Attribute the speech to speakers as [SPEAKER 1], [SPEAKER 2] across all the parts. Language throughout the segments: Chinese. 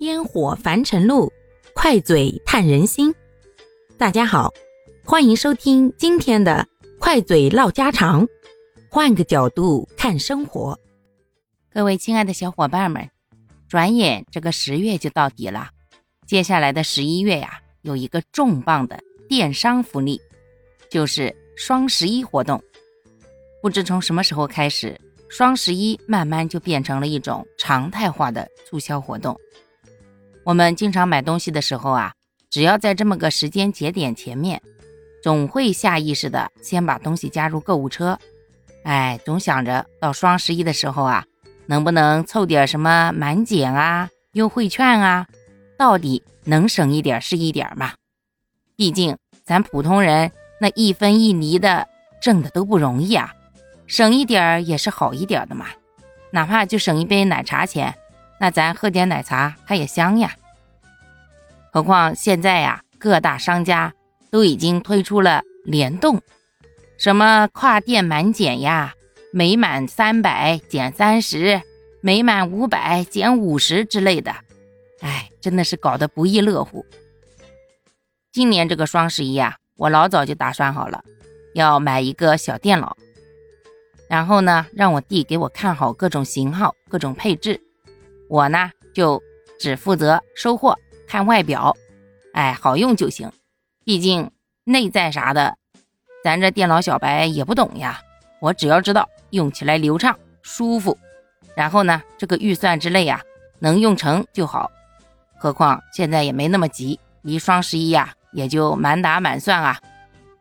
[SPEAKER 1] 烟火凡尘路，快嘴探人心。大家好，欢迎收听今天的快嘴唠家常，换个角度看生活。
[SPEAKER 2] 各位亲爱的小伙伴们，转眼这个十月就到底了，接下来的十一月呀，有一个重磅的电商福利，就是双十一活动。不知从什么时候开始，双十一慢慢就变成了一种常态化的促销活动。我们经常买东西的时候啊，只要在这么个时间节点前面，总会下意识的先把东西加入购物车。哎，总想着到双十一的时候啊，能不能凑点什么满减啊、优惠券啊？到底能省一点是一点嘛？毕竟咱普通人那一分一厘的挣的都不容易啊，省一点也是好一点的嘛。哪怕就省一杯奶茶钱。那咱喝点奶茶，它也香呀。何况现在呀，各大商家都已经推出了联动，什么跨店满减呀，每满三百减三十，每满五百减五十之类的，哎，真的是搞得不亦乐乎。今年这个双十一呀，我老早就打算好了，要买一个小电脑，然后呢，让我弟给我看好各种型号、各种配置。我呢就只负责收货、看外表，哎，好用就行。毕竟内在啥的，咱这电脑小白也不懂呀。我只要知道用起来流畅、舒服，然后呢，这个预算之内呀能用成就好。何况现在也没那么急，离双十一呀也就满打满算啊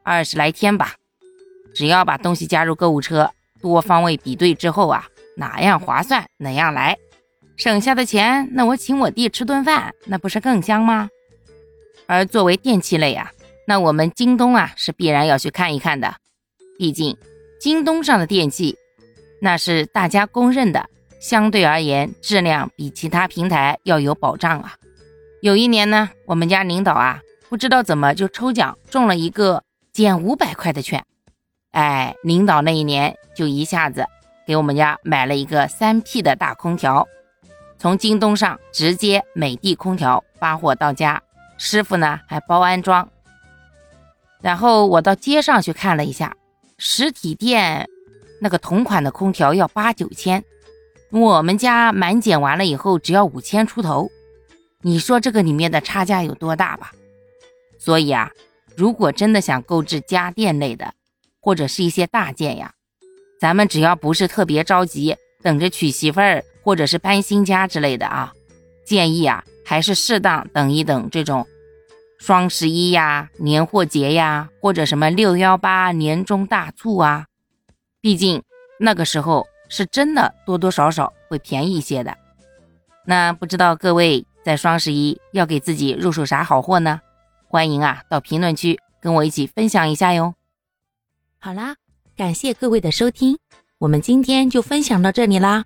[SPEAKER 2] 二十来天吧。只要把东西加入购物车，多方位比对之后啊，哪样划算哪样来。省下的钱，那我请我弟吃顿饭，那不是更香吗？而作为电器类啊，那我们京东啊是必然要去看一看的。毕竟京东上的电器，那是大家公认的，相对而言质量比其他平台要有保障啊。有一年呢，我们家领导啊不知道怎么就抽奖中了一个减五百块的券，哎，领导那一年就一下子给我们家买了一个三 P 的大空调。从京东上直接美的空调发货到家，师傅呢还包安装。然后我到街上去看了一下，实体店那个同款的空调要八九千，我们家满减完了以后只要五千出头。你说这个里面的差价有多大吧？所以啊，如果真的想购置家电类的，或者是一些大件呀，咱们只要不是特别着急，等着娶媳妇儿。或者是搬新家之类的啊，建议啊还是适当等一等这种双十一呀、年货节呀，或者什么六幺八年终大促啊，毕竟那个时候是真的多多少少会便宜一些的。那不知道各位在双十一要给自己入手啥好货呢？欢迎啊到评论区跟我一起分享一下哟。
[SPEAKER 1] 好啦，感谢各位的收听，我们今天就分享到这里啦。